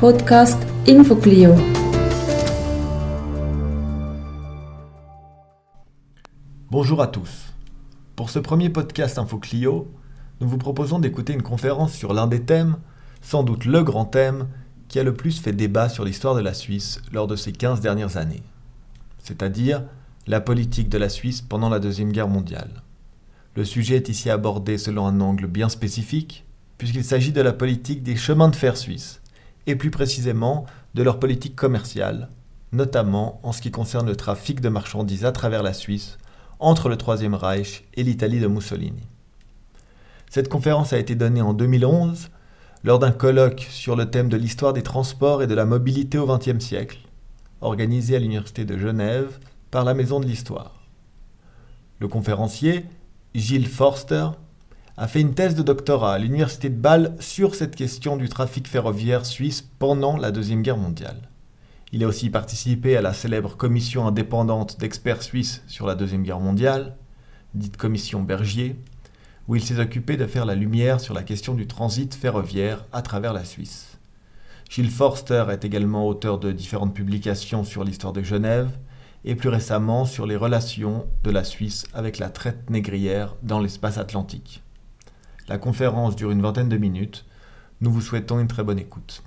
Podcast InfoClio. Bonjour à tous. Pour ce premier podcast InfoClio, nous vous proposons d'écouter une conférence sur l'un des thèmes, sans doute le grand thème, qui a le plus fait débat sur l'histoire de la Suisse lors de ces 15 dernières années, c'est-à-dire la politique de la Suisse pendant la Deuxième Guerre mondiale. Le sujet est ici abordé selon un angle bien spécifique, puisqu'il s'agit de la politique des chemins de fer suisses, et plus précisément de leur politique commerciale, notamment en ce qui concerne le trafic de marchandises à travers la Suisse entre le Troisième Reich et l'Italie de Mussolini. Cette conférence a été donnée en 2011 lors d'un colloque sur le thème de l'histoire des transports et de la mobilité au XXe siècle, organisé à l'Université de Genève par la Maison de l'Histoire. Le conférencier Gilles Forster, a fait une thèse de doctorat à l'université de Bâle sur cette question du trafic ferroviaire suisse pendant la Deuxième Guerre mondiale. Il a aussi participé à la célèbre commission indépendante d'experts suisses sur la Deuxième Guerre mondiale, dite commission Bergier, où il s'est occupé de faire la lumière sur la question du transit ferroviaire à travers la Suisse. Gilles Forster est également auteur de différentes publications sur l'histoire de Genève, et plus récemment sur les relations de la Suisse avec la traite négrière dans l'espace atlantique. La conférence dure une vingtaine de minutes. Nous vous souhaitons une très bonne écoute.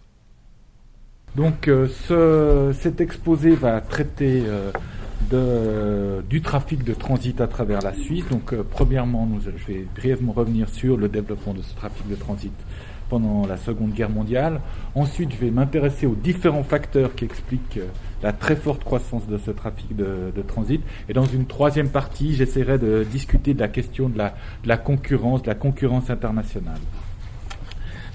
Donc euh, cet exposé va traiter euh, du trafic de transit à travers la Suisse. Donc euh, premièrement, je vais brièvement revenir sur le développement de ce trafic de transit pendant la Seconde Guerre mondiale. Ensuite, je vais m'intéresser aux différents facteurs qui expliquent euh, la très forte croissance de ce trafic de, transit. Et dans une troisième partie, j'essaierai de discuter de la question de la, concurrence, de la concurrence internationale.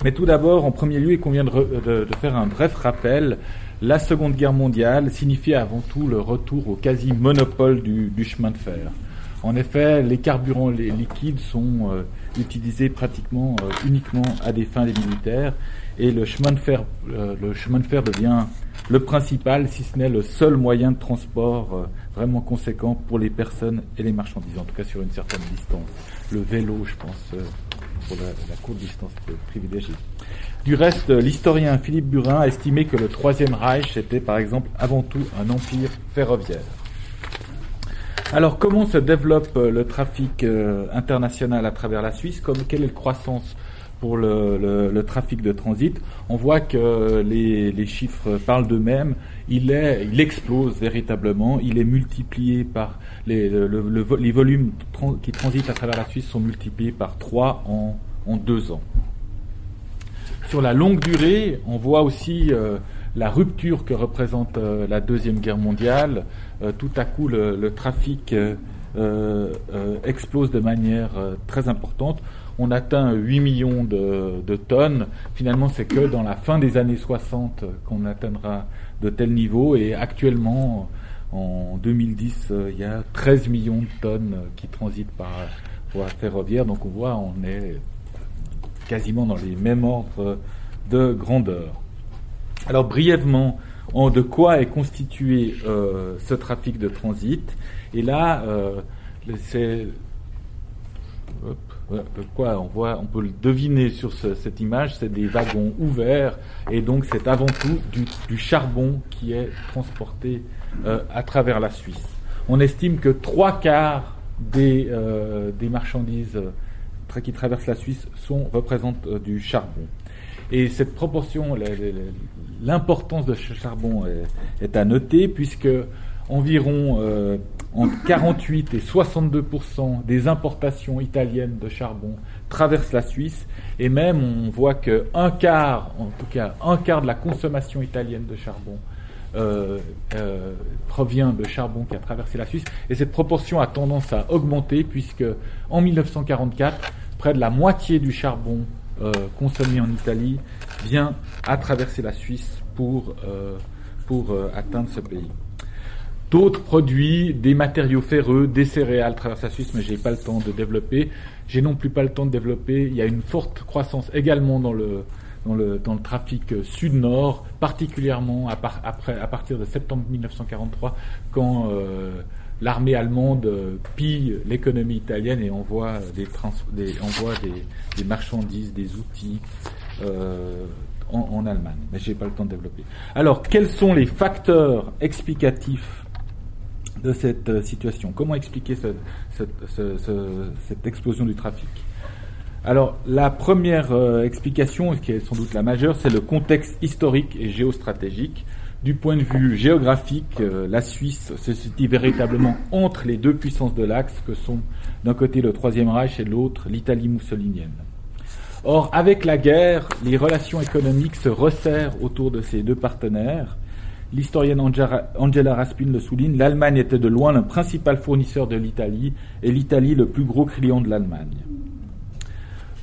Mais tout d'abord, en premier lieu, il convient de, faire un bref rappel. La Seconde Guerre mondiale signifiait avant tout le retour au quasi-monopole du, chemin de fer. En effet, les carburants les liquides sont euh, utilisés pratiquement euh, uniquement à des fins militaires et le chemin de fer, euh, le chemin de fer devient le principal, si ce n'est le seul moyen de transport vraiment conséquent pour les personnes et les marchandises, en tout cas sur une certaine distance. Le vélo, je pense, pour la, courte distance privilégiée. Du reste, l'historien Philippe Burin a estimé que le Troisième Reich était par exemple avant tout un empire ferroviaire. Alors, comment se développe euh, le trafic euh, international à travers la Suisse? Comme, Quelle est la croissance pour le, trafic de transit? On voit que les, chiffres parlent d'eux-mêmes. Il, explose véritablement. Il est multiplié par les, volumes qui transitent à travers la Suisse sont multipliés par 3 en, deux ans. Sur la longue durée, on voit aussi euh, la rupture que représente euh, la Deuxième Guerre mondiale, euh, tout à coup le, trafic euh, explose de manière très importante. On atteint 8 millions de, tonnes. Finalement, c'est que dans la fin des années 60 qu'on atteindra de tels niveaux. Et actuellement, en 2010, il y a 13 millions de tonnes qui transitent par voie ferroviaire. Donc on voit, on est quasiment dans les mêmes ordres de grandeur. Alors brièvement, de quoi est constitué euh, ce trafic de transit? Et là, euh, c'est quoi on voit, on peut le deviner sur cette image, c'est des wagons ouverts et donc c'est avant tout du, charbon qui est transporté euh, à travers la Suisse. On estime que trois quarts des, des marchandises qui traversent la Suisse sont, représentent du charbon. Et cette proportion, l'importance de ce charbon est, à noter puisque environ euh, entre 48 et 62% des importations italiennes de charbon traversent la Suisse. Et même on voit que un quart, en tout cas un quart de la consommation italienne de charbon euh, euh, provient de charbon qui a traversé la Suisse. Et cette proportion a tendance à augmenter puisque en 1944 près de la moitié du charbon euh, consommé en Italie vient à traverser la Suisse pour, euh, pour euh, atteindre ce pays. D'autres produits, des matériaux ferreux, des céréales traversent la Suisse, mais j'ai pas le temps de développer. J'ai non plus pas le temps de développer. Il y a une forte croissance également dans le, dans le, dans le trafic sud-nord, particulièrement à, après, à partir de septembre 1943, quand l'armée allemande euh, pille l'économie italienne et envoie des, des, marchandises, des outils euh, en, Allemagne. Mais j'ai pas le temps de développer. Alors, quels sont les facteurs explicatifs de cette euh, situation? Comment expliquer cette explosion du trafic? Alors, la première euh, explication, qui est sans doute la majeure, c'est le contexte historique et géostratégique. Du point de vue géographique, euh, la Suisse se situe véritablement entre les deux puissances de l'Axe, que sont d'un côté le Troisième Reich et de l'autre l'Italie mussolinienne. Or, avec la guerre, les relations économiques se resserrent autour de ces deux partenaires. L'historienne Angela Raspin le souligne, l'Allemagne était de loin le principal fournisseur de l'Italie et l'Italie le plus gros client de l'Allemagne.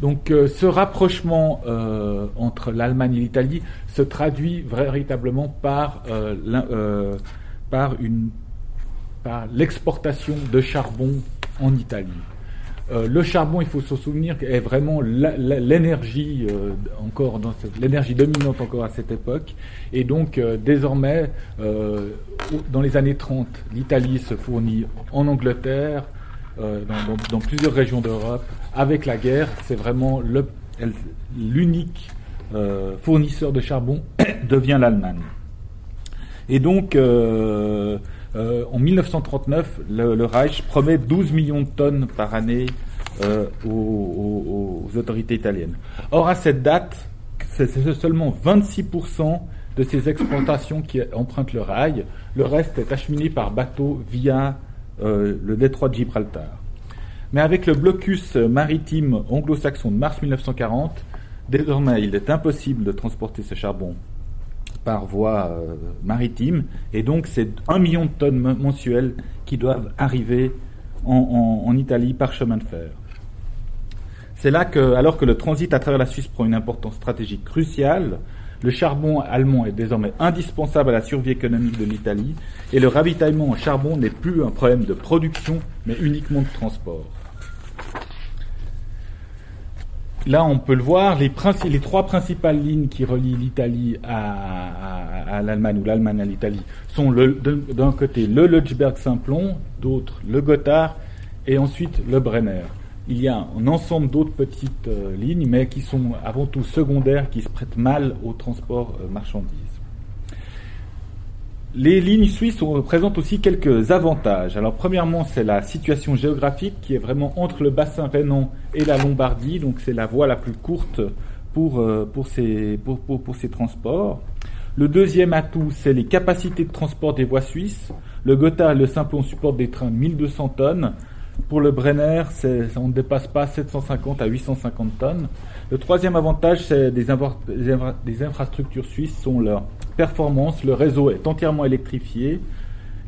Donc euh, ce rapprochement euh, entre l'Allemagne et l'Italie se traduit véritablement par, euh, l'exportation de charbon en Italie. le charbon, il faut se souvenir, est vraiment l'énergie encore l'énergie dominante encore à cette époque. Et donc désormais, dans les années 30, l'Italie se fournit en Angleterre, dans, dans, plusieurs régions d'Europe, avec la guerre, c'est vraiment l'unique euh, fournisseur de charbon devient l'Allemagne. Et donc, euh, euh, en 1939, le, Reich promet 12 millions de tonnes par année aux, autorités italiennes. Or, à cette date, c'est seulement 26% de ces exportations qui empruntent le rail. Le reste est acheminé par bateau via le détroit de Gibraltar. Mais avec le blocus maritime anglo-saxon de mars 1940, désormais il est impossible de transporter ce charbon par voie euh, maritime, et donc c'est un million de tonnes mensuelles qui doivent arriver en, Italie par chemin de fer. C'est là que, alors que le transit à travers la Suisse prend une importance stratégique cruciale, le charbon allemand est désormais indispensable à la survie économique de l'Italie, et le ravitaillement en charbon n'est plus un problème de production, mais uniquement de transport. Là, on peut le voir, les, trois principales lignes qui relient l'Italie à, l'Allemagne ou l'Allemagne à l'Italie sont d'un côté le Leuchberg-Simplon, d'autre le Gotthard et ensuite le Brenner. Il y a un ensemble d'autres petites euh, lignes, mais qui sont avant tout secondaires, qui se prêtent mal au transport euh, marchandises. Les lignes suisses présentent aussi quelques avantages. Alors premièrement, c'est la situation géographique qui est vraiment entre le bassin rhénan et la Lombardie, donc c'est la voie la plus courte pour, euh, pour, ces, pour, pour, ces transports. Le deuxième atout, c'est les capacités de transport des voies suisses. Le Gotthard et le Simplon supportent des trains de 1200 tonnes. Pour le Brenner, on ne dépasse pas 750 à 850 tonnes. Le troisième avantage, des, infrastructures suisses sont leurs performance, le réseau est entièrement électrifié,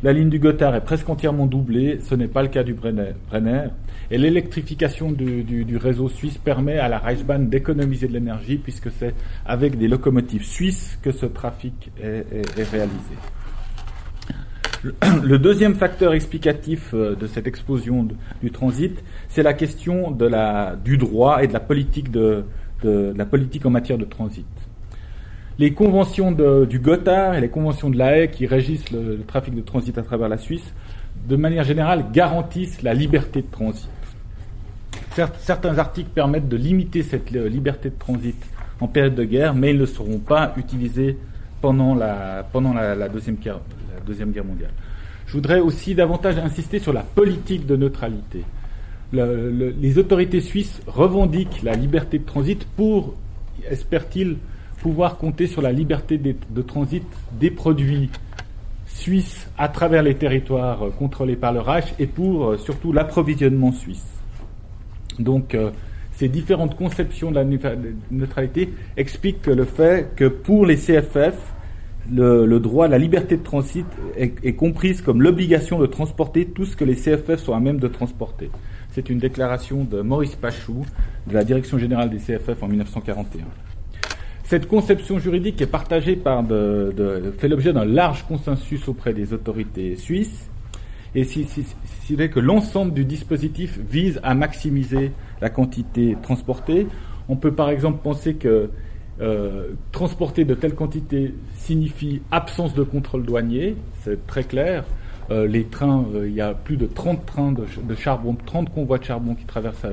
la ligne du Gotthard est presque entièrement doublée, ce n'est pas le cas du Brenner. Et l'électrification du, réseau suisse permet à la Reichsbahn d'économiser de l'énergie puisque c'est avec des locomotives suisses que ce trafic est, réalisé. Le deuxième facteur explicatif euh, de cette explosion du transit, c'est la question du droit et de la politique, de la politique en matière de transit les conventions du Gotthard et les conventions de la Haye qui régissent le, trafic de transit à travers la Suisse, de manière générale, garantissent la liberté de transit. certains articles permettent de limiter cette euh, liberté de transit en période de guerre, mais ils ne seront pas utilisés pendant la, pendant la, deuxième, guerre, la deuxième Guerre mondiale. Je voudrais aussi davantage insister sur la politique de neutralité. les autorités suisses revendiquent la liberté de transit pour, espèrent-ils, pouvoir compter sur la liberté de, transit des produits suisses à travers les territoires contrôlés par le Reich et pour euh, surtout l'approvisionnement suisse. Donc euh, ces différentes conceptions de la neutralité expliquent le fait que pour les CFF, le, droit, la liberté de transit est, comprise comme l'obligation de transporter tout ce que les CFF sont à même de transporter. C'est une déclaration de Maurice Pachou, de la Direction générale des CFF en 1941. Cette conception juridique est partagée par fait l'objet d'un large consensus auprès des autorités suisses. Et si, si, que l'ensemble du dispositif vise à maximiser la quantité transportée, on peut par exemple penser que euh, transporter de telles quantités signifie absence de contrôle douanier, c'est très clair. Euh, les trains, euh, il y a plus de 30 trains de, de, charbon, 30 convois de charbon qui traversent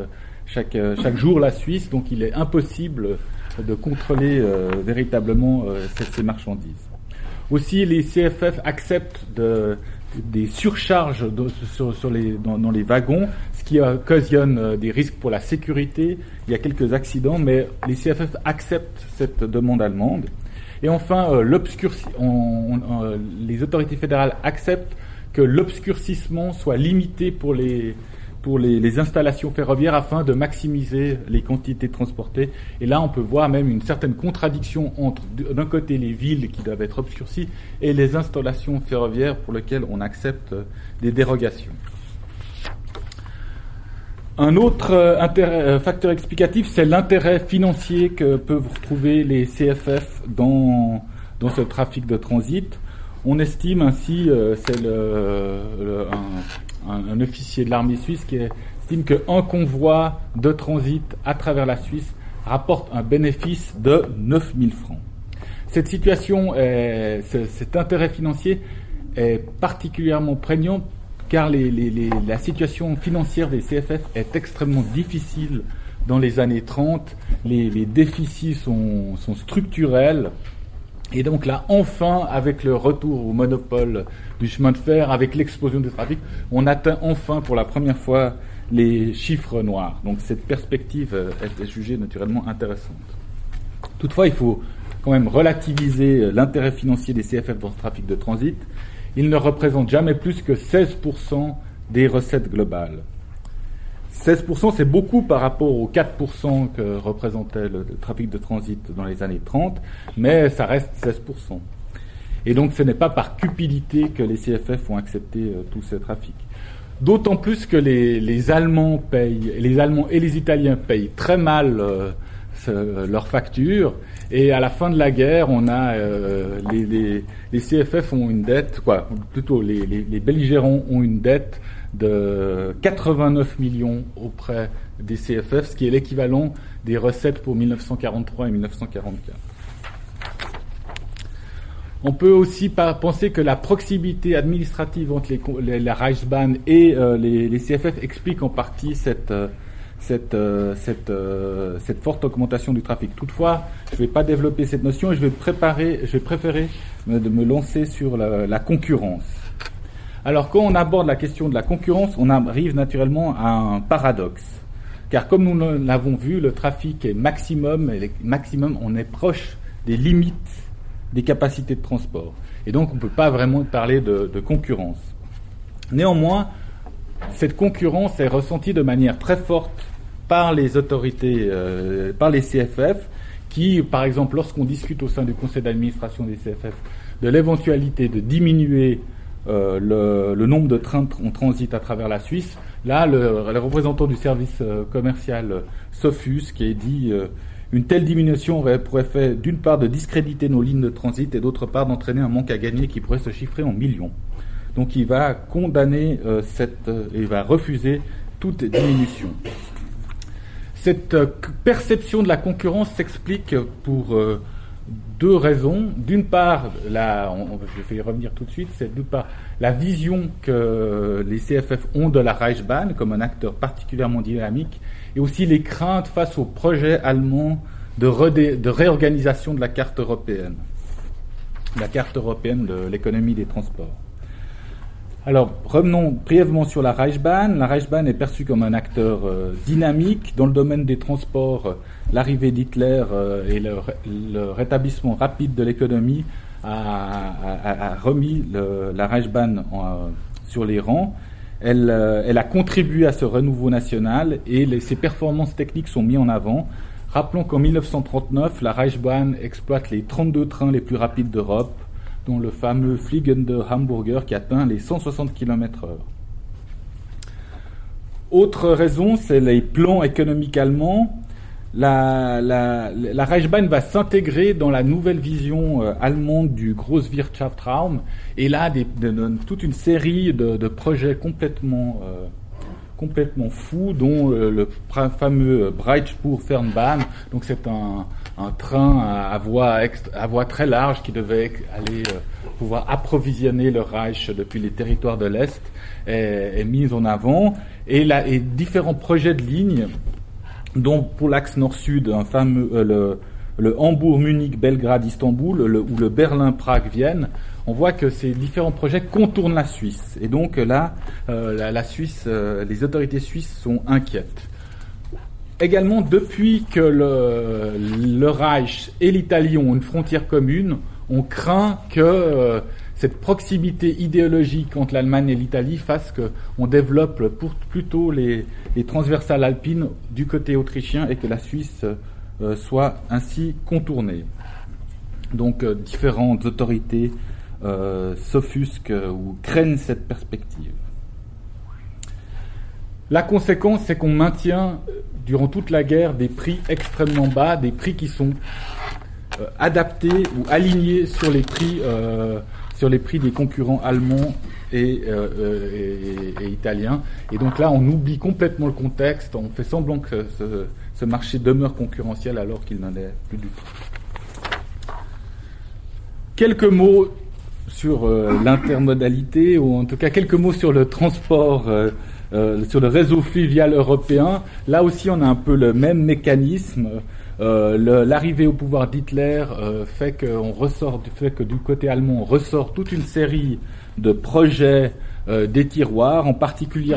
chaque, jour la Suisse, donc il est impossible de contrôler véritablement ces, marchandises. Aussi, les CFF acceptent des surcharges dans, les wagons, ce qui occasionne des risques pour la sécurité. Il y a quelques accidents, mais les CFF acceptent cette demande allemande. Et enfin, les autorités fédérales acceptent que l'obscurcissement soit limité pour les, pour les, installations ferroviaires afin de maximiser les quantités transportées. Et là, on peut voir même une certaine contradiction entre, d'un côté, les villes qui doivent être obscurcies et les installations ferroviaires pour lesquelles on accepte des dérogations. Un autre euh, euh, facteur explicatif, c'est l'intérêt financier que peuvent retrouver les CFF dans, ce trafic de transit. On estime ainsi, euh, c'est le, officier de l'armée suisse qui estime qu'un convoi de transit à travers la Suisse rapporte un bénéfice de 9000 francs. Cette situation, cet intérêt financier est particulièrement prégnant car la situation financière des CFF est extrêmement difficile dans les années 30. Les, déficits sont structurels. Et donc là, enfin, avec le retour au monopole du chemin de fer, avec l'explosion du trafic, on atteint enfin pour la première fois les chiffres noirs. Donc cette perspective euh, est jugée naturellement intéressante. Toutefois, il faut quand même relativiser l'intérêt financier des CFF dans ce trafic de transit. Il ne représente jamais plus que 16% des recettes globales. 16%, c'est beaucoup par rapport aux 4% que représentait le, trafic de transit dans les années 30, mais ça reste 16%. Et donc ce n'est pas par cupidité que les CFF ont accepté euh, tout ce trafic. D'autant plus que les, Allemands payent, les Allemands et les Italiens payent très mal euh, leurs factures, et à la fin de la guerre, on a euh, les, les, CFF ont une dette, quoi, plutôt les, les belligérants ont une dette de 89 millions auprès des CFF, ce qui est l'équivalent des recettes pour 1943 et 1944. On peut aussi penser que la proximité administrative entre les, la Reichsbahn et euh, les, CFF explique en partie cette, euh, euh, cette, forte augmentation du trafic. Toutefois, je ne vais pas développer cette notion et je vais, préparer, je vais préférer me, de me lancer sur la concurrence. Alors quand on aborde la question de la concurrence, on arrive naturellement à un paradoxe. Car comme nous l'avons vu, le trafic est maximum, et maximum, on est proche des limites des capacités de transport. Et donc on ne peut pas vraiment parler de, concurrence. Néanmoins, cette concurrence est ressentie de manière très forte par les autorités, euh, par les CFF, qui, par exemple, lorsqu'on discute au sein du conseil d'administration des CFF de l'éventualité de diminuer euh, le, nombre de trains en transit à travers la Suisse. Là, le, représentant du service euh, commercial euh, Sofus qui a dit une telle diminution aurait pour effet d'une part de discréditer nos lignes de transit et d'autre part d'entraîner un manque à gagner qui pourrait se chiffrer en millions. Donc il va condamner cette et va refuser toute diminution. Cette perception de la concurrence s'explique pour deux raisons. D'une part, la, je vais y revenir tout de suite, c'est d'une part la vision que les CFF ont de la Reichsbahn comme un acteur particulièrement dynamique, et aussi les craintes face au projet allemand de, de réorganisation de la carte européenne, la carte européenne de l'économie des transports. Alors, revenons brièvement sur la Reichsbahn. La Reichsbahn est perçue comme un acteur euh, dynamique dans le domaine des transports. L'arrivée d'Hitler euh, et le, rétablissement rapide de l'économie a, remis la Reichsbahn sur les rangs. Elle, euh, elle, a contribué à ce renouveau national et ses performances techniques sont mises en avant. Rappelons qu'en 1939, la Reichsbahn exploite les 32 trains les plus rapides d'Europe dont le fameux Fliegende Hamburger qui atteint les 160 km/h. Autre raison, c'est les plans économiques allemands. La, la, la Reichsbahn va s'intégrer dans la nouvelle vision euh, allemande du Großwirtschaftsraum et là toute une série de, projets complètement euh, complètement fous, dont euh, le fameux Breitspur-Fernbahn. Donc c'est un, train à, voie, à voie très large qui devait aller euh, pouvoir approvisionner le Reich depuis les territoires de l'Est est, mis en avant. Et, là, et différents projets de lignes, dont pour l'axe nord-sud, un fameux, euh, le, le Hambourg-Munich-Belgrade-Istanbul ou le Berlin-Prague-Vienne, on voit que ces différents projets contournent la Suisse. Et donc là, euh, la, Suisse, euh, les autorités suisses sont inquiètes. Également, depuis que le, Reich et l'Italie ont une frontière commune, on craint que euh, cette proximité idéologique entre l'Allemagne et l'Italie fasse qu'on développe plutôt les, transversales alpines du côté autrichien et que la Suisse soit ainsi contournée. Donc différentes autorités euh, s'offusquent ou craignent cette perspective. La conséquence, c'est qu'on maintient durant toute la guerre des prix extrêmement bas, des prix qui sont euh, adaptés ou alignés sur les prix, euh, des concurrents allemands et, italiens. Et donc là, on oublie complètement le contexte, on fait semblant que ce marché demeure concurrentiel alors qu'il n'en est plus du tout. Quelques mots sur euh, l'intermodalité, ou en tout cas quelques mots sur le transport, euh, euh, sur le réseau fluvial européen. Là aussi, on a un peu le même mécanisme. L'arrivée au pouvoir d'Hitler fait, que du côté allemand, on ressort toute une série de projets des tiroirs, en particulier,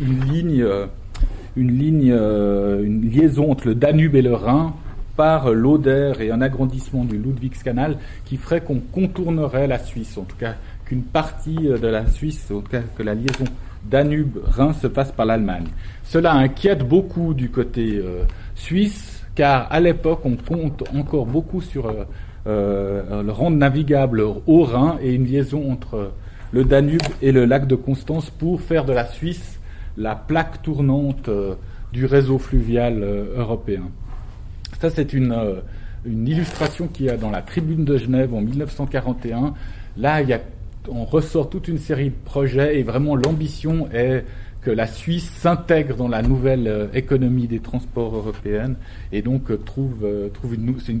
une ligne, une liaison entre le Danube et le Rhin, par l'Oder et un agrandissement du Ludwigskanal qui ferait qu'on contournerait la Suisse, en tout cas qu'une partie de la Suisse, en tout cas que la liaison Danube-Rhin se fasse par l'Allemagne. Cela inquiète beaucoup du côté euh, suisse, car à l'époque on compte encore beaucoup sur euh, euh, le rang navigable au Rhin et une liaison entre le Danube et le lac de Constance pour faire de la Suisse la plaque tournante du réseau fluvial européen. Ça, c'est une, euh, une illustration qu'il y a dans la Tribune de Genève en 1941. Là, on ressort toute une série de projets et vraiment l'ambition est que la Suisse s'intègre dans la nouvelle euh, économie des transports européens et donc euh, trouve,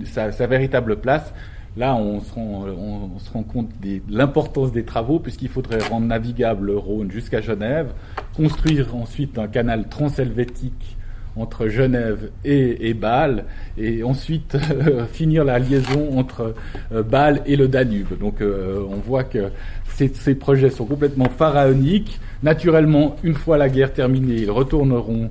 sa, véritable place. Là, on se rend, on, se rend compte de l'importance des travaux puisqu'il faudrait rendre navigable le Rhône jusqu'à Genève, construire ensuite un canal transhelvétique entre Genève et, Bâle, et ensuite euh, finir la liaison entre euh, Bâle et le Danube. Donc euh, on voit que ces, projets sont complètement pharaoniques. Naturellement, une fois la guerre terminée, ils retourneront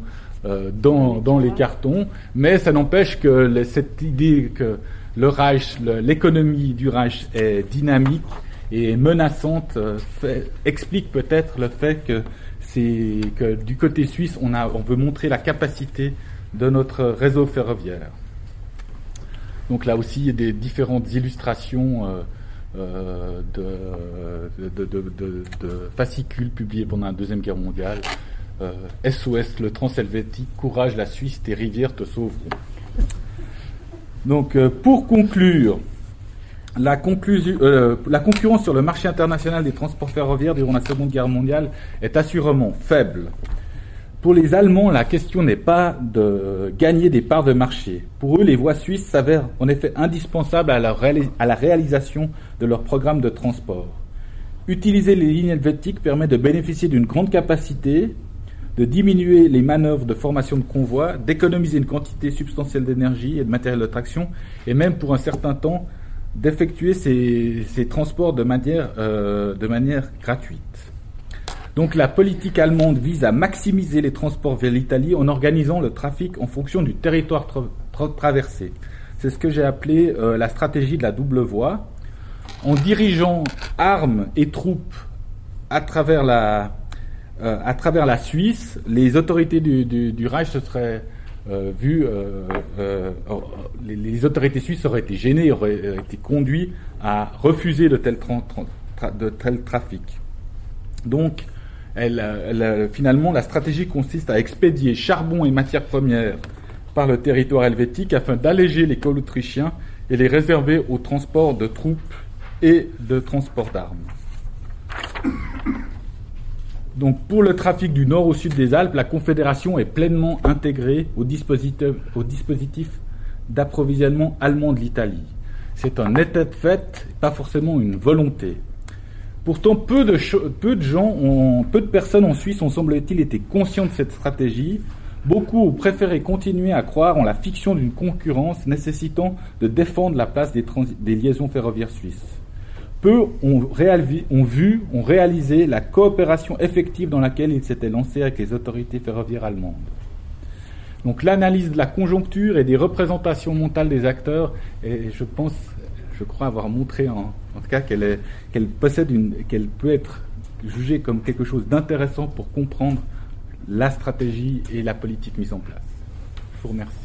dans, les cartons, mais ça n'empêche que cette idée que le l'économie du Reich est dynamique et menaçante explique peut-être le fait que c'est que du côté suisse, on, veut montrer la capacité de notre réseau ferroviaire. Donc là aussi, il y a des différentes illustrations euh, euh, de, fascicules publiés pendant la Deuxième Guerre mondiale. SOS, euh, le transhelvétique, courage, la Suisse, tes rivières te sauveront. Donc pour conclure, la, euh, la, concurrence sur le marché international des transports ferroviaires durant la Seconde Guerre mondiale est assurément faible. Pour les Allemands, la question n'est pas de gagner des parts de marché. Pour eux, les voies suisses s'avèrent en effet indispensables à la, à la réalisation de leur programme de transport. Utiliser les lignes helvétiques permet de bénéficier d'une grande capacité, de diminuer les manœuvres de formation de convois, d'économiser une quantité substantielle d'énergie et de matériel de traction, et même pour un certain temps d'effectuer ces, transports de manière, euh, de manière gratuite. Donc la politique allemande vise à maximiser les transports vers l'Italie en organisant le trafic en fonction du territoire traversé. C'est ce que j'ai appelé euh, la stratégie de la double voie. En dirigeant armes et troupes à travers la, euh, à travers la Suisse, les autorités du, du, du Reich se seraient vu, euh, euh, les, autorités suisses auraient été gênées, auraient été conduits à refuser de tel trafic. Donc, finalement, la stratégie consiste à expédier charbon et matières premières par le territoire helvétique afin d'alléger les cols autrichiens et les réserver au transport de troupes et de transport d'armes. Donc pour le trafic du nord au sud des Alpes, la Confédération est pleinement intégrée au dispositif, d'approvisionnement allemand de l'Italie. C'est un état de fait, pas forcément une volonté. Pourtant, peu de, gens, peu de personnes en Suisse ont semble-t-il été conscients de cette stratégie. Beaucoup ont préféré continuer à croire en la fiction d'une concurrence nécessitant de défendre la place des liaisons ferroviaires suisses. Ont, vu, ont réalisé la coopération effective dans laquelle ils s'étaient lancés avec les autorités ferroviaires allemandes. Donc l'analyse de la conjoncture et des représentations mentales des acteurs, et je pense, je crois avoir montré en, en tout cas qu'elle possède une, qu'elle peut être jugée comme quelque chose d'intéressant pour comprendre la stratégie et la politique mise en place. Je vous remercie.